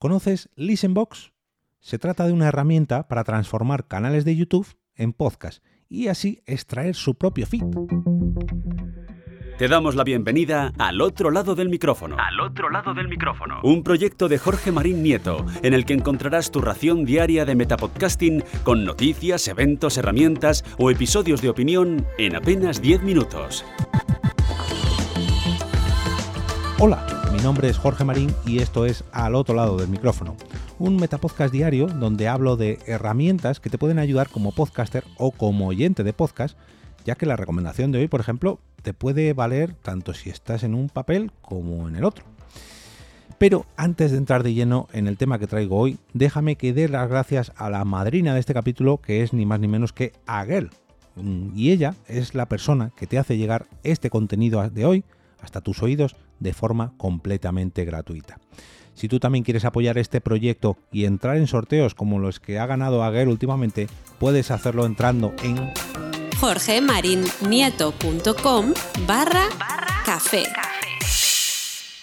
¿Conoces Listenbox? Se trata de una herramienta para transformar canales de YouTube en podcast y así extraer su propio feed. Te damos la bienvenida al otro lado del micrófono. Al otro lado del micrófono. Un proyecto de Jorge Marín Nieto, en el que encontrarás tu ración diaria de metapodcasting con noticias, eventos, herramientas o episodios de opinión en apenas 10 minutos. Mi nombre es Jorge Marín y esto es Al otro lado del micrófono, un metapodcast diario donde hablo de herramientas que te pueden ayudar como podcaster o como oyente de podcast, ya que la recomendación de hoy, por ejemplo, te puede valer tanto si estás en un papel como en el otro. Pero antes de entrar de lleno en el tema que traigo hoy, déjame que dé las gracias a la madrina de este capítulo, que es ni más ni menos que Aguel. Y ella es la persona que te hace llegar este contenido de hoy hasta tus oídos de forma completamente gratuita. Si tú también quieres apoyar este proyecto y entrar en sorteos como los que ha ganado Aguel últimamente, puedes hacerlo entrando en jorgemarinieto.com barra café.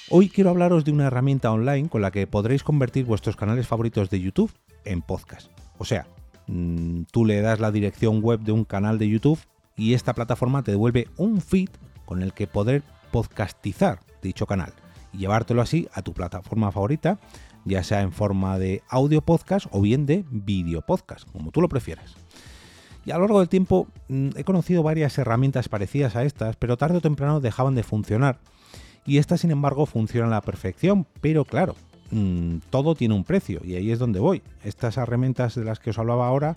Hoy quiero hablaros de una herramienta online con la que podréis convertir vuestros canales favoritos de YouTube en podcast. O sea, mm, tú le das la dirección web de un canal de YouTube y esta plataforma te devuelve un feed con el que poder podcastizar dicho canal y llevártelo así a tu plataforma favorita, ya sea en forma de audio podcast o bien de vídeo podcast, como tú lo prefieras. Y a lo largo del tiempo mm, he conocido varias herramientas parecidas a estas, pero tarde o temprano dejaban de funcionar. Y estas, sin embargo, funcionan a la perfección, pero claro, mm, todo tiene un precio y ahí es donde voy. Estas herramientas de las que os hablaba ahora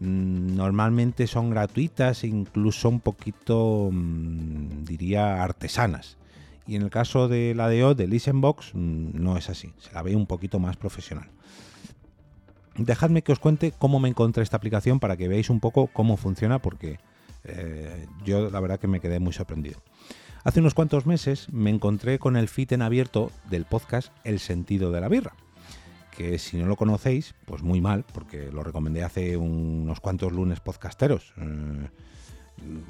normalmente son gratuitas incluso un poquito, diría, artesanas. Y en el caso de la de O, de Listenbox, no es así, se la ve un poquito más profesional. Dejadme que os cuente cómo me encontré esta aplicación para que veáis un poco cómo funciona, porque eh, yo la verdad que me quedé muy sorprendido. Hace unos cuantos meses me encontré con el feed en abierto del podcast El sentido de la birra, que si no lo conocéis, pues muy mal, porque lo recomendé hace unos cuantos lunes podcasteros. Eh,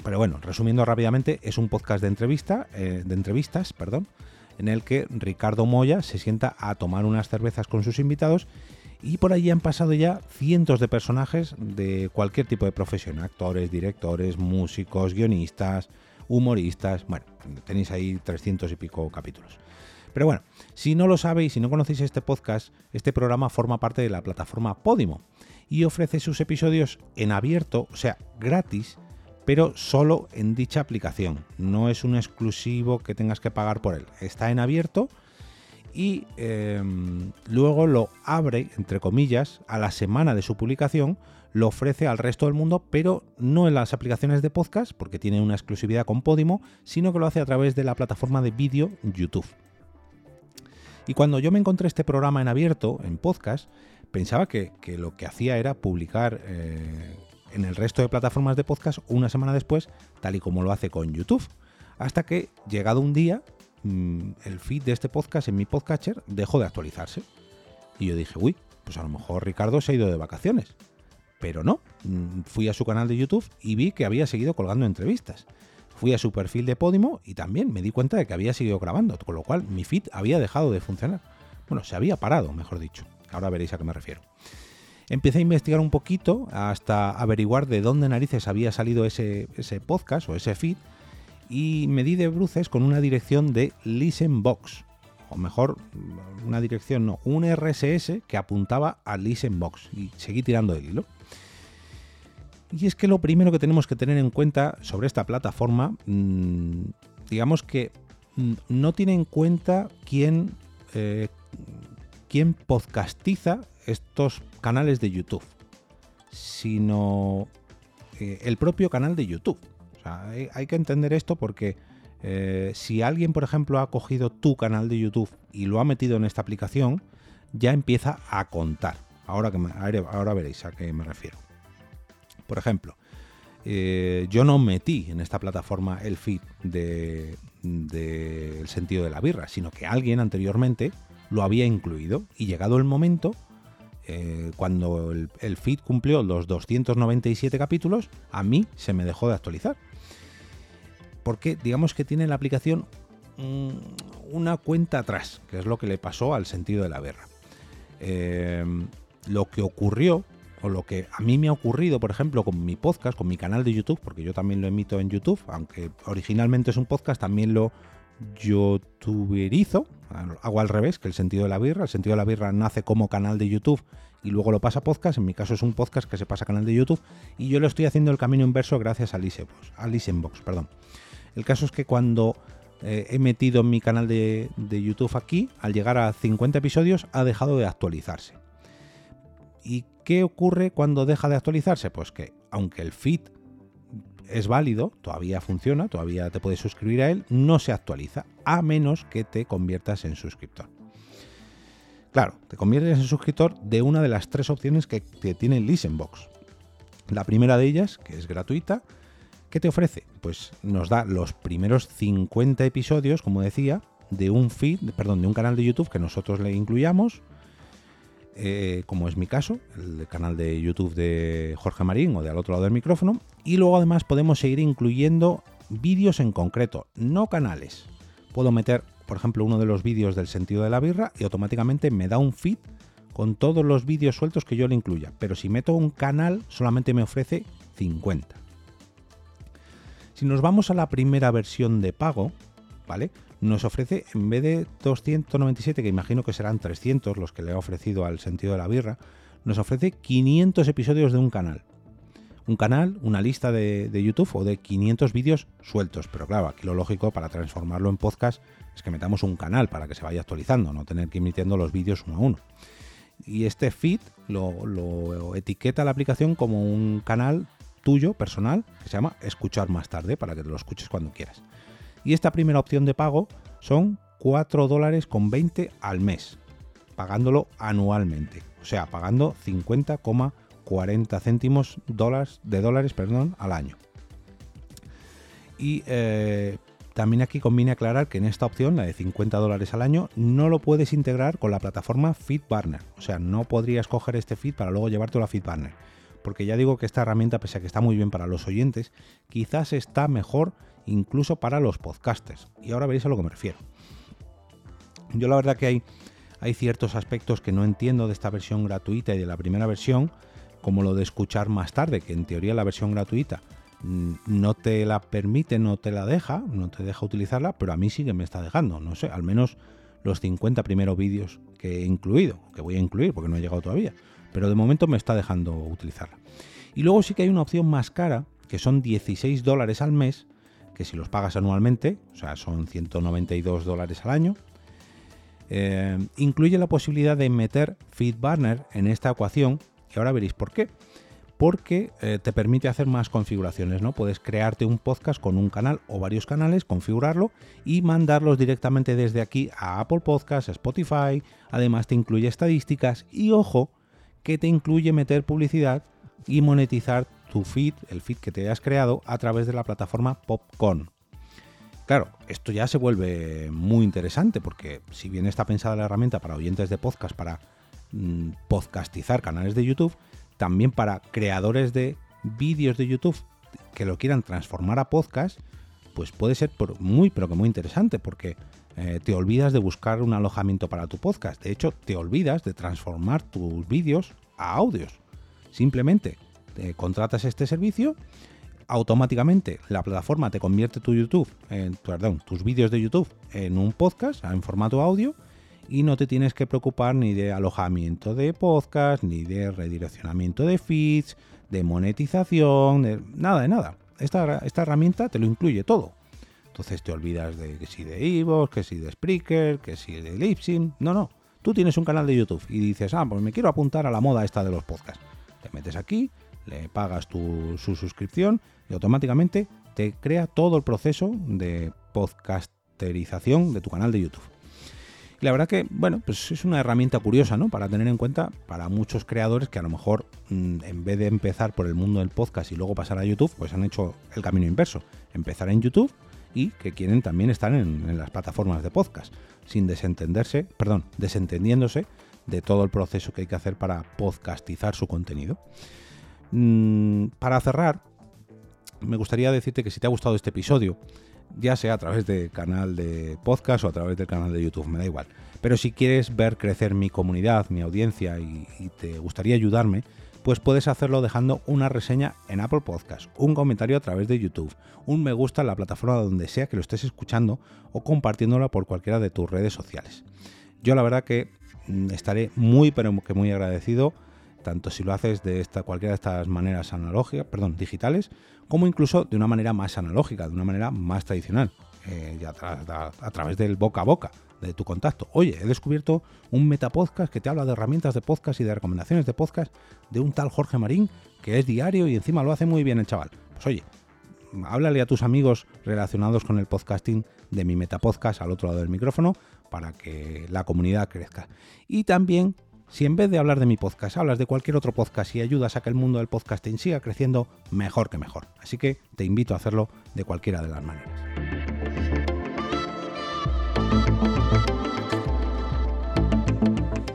pero bueno, resumiendo rápidamente, es un podcast de entrevista, eh, de entrevistas, perdón, en el que Ricardo Moya se sienta a tomar unas cervezas con sus invitados y por allí han pasado ya cientos de personajes de cualquier tipo de profesión, actores, directores, músicos, guionistas, humoristas, bueno, tenéis ahí 300 y pico capítulos. Pero bueno, si no lo sabéis, si no conocéis este podcast, este programa forma parte de la plataforma Podimo y ofrece sus episodios en abierto, o sea, gratis, pero solo en dicha aplicación. No es un exclusivo que tengas que pagar por él. Está en abierto y em, luego lo abre, entre comillas, a la semana de su publicación, lo ofrece al resto del mundo, pero no en las aplicaciones de podcast, porque tiene una exclusividad con Podimo, sino que lo hace a través de la plataforma de vídeo YouTube. Y cuando yo me encontré este programa en abierto, en podcast, pensaba que, lo que hacía era publicar eh, en el resto de plataformas de podcast una semana después, tal y como lo hace con YouTube. Hasta que, llegado un día, Mm, el feed de este podcast en mi podcatcher dejó de actualizarse. Y yo dije, uy, pues a lo mejor Ricardo se ha ido de vacaciones. Pero no, mm, fui a su canal de YouTube y vi que había seguido colgando entrevistas. Fui a su perfil de Podimo y también me di cuenta de que había seguido grabando, con lo cual mi feed había dejado de funcionar. Bueno, se había parado, mejor dicho. Ahora veréis a qué me refiero. Empecé a investigar un poquito hasta averiguar de dónde narices había salido ese, podcast o ese feed y me di de bruces con una dirección de Listenbox, o mejor, una dirección no, un RSS que apuntaba a Listenbox y seguí tirando el hilo. Y es que lo primero que tenemos que tener en cuenta sobre esta plataforma, mm, digamos que mm, no tiene en cuenta quién, eh, quién podcastiza estos canales de YouTube, sino eh, el propio canal de YouTube hay, que entender esto porque eh, si alguien, por ejemplo, ha cogido tu canal de YouTube y lo ha metido en esta aplicación, ya empieza a contar. Ahora, que ahora veréis a qué me refiero. Por ejemplo, eh, yo no metí en esta plataforma el feed del de, sentido de la birra, sino que alguien anteriormente lo había incluido y llegado el momento, eh, cuando el, el, feed cumplió los 297 capítulos, a mí se me dejó de actualizar porque digamos que tiene la aplicación mm, una cuenta atrás, que es lo que le pasó al sentido de la guerra. eh, lo que ocurrió, o lo que a mí me ha ocurrido, por ejemplo, con mi podcast, con mi canal de YouTube, porque yo también lo emito en YouTube, aunque originalmente es un podcast, también lo youtuberizo, hago al revés que el sentido de la birra, el sentido de la birra nace como canal de YouTube y luego lo pasa a podcast, en mi caso es un podcast que se pasa a canal de YouTube y yo lo estoy haciendo el camino inverso gracias a Listenbox, a Listenbox perdón. El caso es que cuando eh, he metido mi canal de, de YouTube aquí, al llegar a 50 episodios ha dejado de actualizarse. ¿Y qué ocurre cuando deja de actualizarse? Pues que aunque el feed es válido, todavía funciona, todavía te puedes suscribir a él, no se actualiza, a menos que te conviertas en suscriptor. Claro, te conviertes en suscriptor de una de las tres opciones que, tiene Listenbox. La primera de ellas, que es gratuita, ¿qué te ofrece? Pues nos da los primeros 50 episodios, como decía, de un feed, perdón, de un canal de YouTube que nosotros le incluyamos, eh, como es mi caso, el canal de YouTube de Jorge Marín o de al otro lado del micrófono. Y luego además podemos seguir incluyendo vídeos en concreto, no canales. Puedo meter, por ejemplo, uno de los vídeos del sentido de la birra y automáticamente me da un feed con todos los vídeos sueltos que yo le incluya. Pero si meto un canal, solamente me ofrece 50. Si nos vamos a la primera versión de pago, ¿vale? Nos ofrece, en vez de 297, que imagino que serán 300 los que le ha ofrecido al sentido de la birra, nos ofrece 500 episodios de un canal. Un canal, una lista de, YouTube o de 500 vídeos sueltos. Pero claro, aquí lo lógico para transformarlo en podcast es que metamos un canal para que se vaya actualizando, no tener que ir emitiendo los vídeos uno a uno. Y este feed lo, lo etiqueta la aplicación como un canal tuyo, personal, que se llama Escuchar más tarde, para que te lo escuches cuando quieras. Y esta primera opción de pago son 4 dólares con 20 al mes, pagándolo anualmente. O sea, pagando 50,40 céntimos de dólares perdón, al año. Y eh, también aquí conviene aclarar que en esta opción, la de 50 dólares al año, no lo puedes integrar con la plataforma FeedBurner. O sea, no podrías coger este feed para luego llevártelo a FeedBurner. Porque ya digo que esta herramienta, pese a que está muy bien para los oyentes, quizás está mejor incluso para los podcasters. Y ahora veréis a lo que me refiero. Yo la verdad que hay, hay ciertos aspectos que no entiendo de esta versión gratuita y de la primera versión, como lo de escuchar más tarde, que en teoría la versión gratuita mm, no te la permite, no te la deja, no te deja utilizarla, pero a mí sí que me está dejando, no sé, al menos los 50 primeros vídeos que he incluido, que voy a incluir porque no he llegado todavía, pero de momento me está dejando utilizarla. Y luego sí que hay una opción más cara, que son 16 dólares al mes, que si los pagas anualmente, o sea, son 192 dólares al año, eh, incluye la posibilidad de meter FeedBurner en esta ecuación y ahora veréis por qué. Porque eh, te permite hacer más configuraciones, ¿no? Puedes crearte un podcast con un canal o varios canales, configurarlo y mandarlos directamente desde aquí a Apple Podcasts, Spotify. Además te incluye estadísticas y ojo, que te incluye meter publicidad y monetizar tu feed, el feed que te hayas creado a través de la plataforma Popcorn. Claro, esto ya se vuelve muy interesante porque si bien está pensada la herramienta para oyentes de podcast, para mm, podcastizar canales de YouTube, también para creadores de vídeos de YouTube que lo quieran transformar a podcast, pues puede ser muy, pero que muy interesante porque eh, te olvidas de buscar un alojamiento para tu podcast. De hecho, te olvidas de transformar tus vídeos a audios. Simplemente contratas este servicio, automáticamente la plataforma te convierte tu YouTube, perdón, tus vídeos de YouTube en un podcast en formato audio y no te tienes que preocupar ni de alojamiento de podcast, ni de redireccionamiento de feeds, de monetización, de nada de nada. Esta, esta herramienta te lo incluye todo. Entonces te olvidas de que si de Ivo, que si de Spreaker, que si de Lipsyn. No, no. Tú tienes un canal de YouTube y dices, ah, pues me quiero apuntar a la moda esta de los podcasts. Te metes aquí, le pagas tu, su suscripción y automáticamente te crea todo el proceso de podcasterización de tu canal de YouTube. Y la verdad que, bueno, pues es una herramienta curiosa, ¿no? Para tener en cuenta para muchos creadores que a lo mejor mm, en vez de empezar por el mundo del podcast y luego pasar a YouTube, pues han hecho el camino inverso. Empezar en YouTube y que quieren también estar en, las plataformas de podcast, sin desentenderse, perdón, desentendiéndose de todo el proceso que hay que hacer para podcastizar su contenido. Mm, para cerrar, me gustaría decirte que si te ha gustado este episodio, ya sea a través del canal de podcast o a través del canal de YouTube, me da igual. Pero si quieres ver crecer mi comunidad, mi audiencia y, te gustaría ayudarme, pues puedes hacerlo dejando una reseña en Apple Podcast, un comentario a través de YouTube, un me gusta en la plataforma donde sea que lo estés escuchando o compartiéndola por cualquiera de tus redes sociales. Yo la verdad que mm, estaré muy pero que muy agradecido tanto si lo haces de esta, cualquiera de estas maneras analógicas, perdón, digitales, como incluso de una manera más analógica, de una manera más tradicional, eh, a, través del boca a boca de tu contacto. Oye, he descubierto un metapodcast que te habla de herramientas de podcast y de recomendaciones de podcast de un tal Jorge Marín, que es diario y encima lo hace muy bien el chaval. Pues oye, háblale a tus amigos relacionados con el podcasting de mi metapodcast al otro lado del micrófono para que la comunidad crezca. Y también si en vez de hablar de mi podcast hablas de cualquier otro podcast y ayudas a que el mundo del podcasting siga creciendo, mejor que mejor. Así que te invito a hacerlo de cualquiera de las maneras.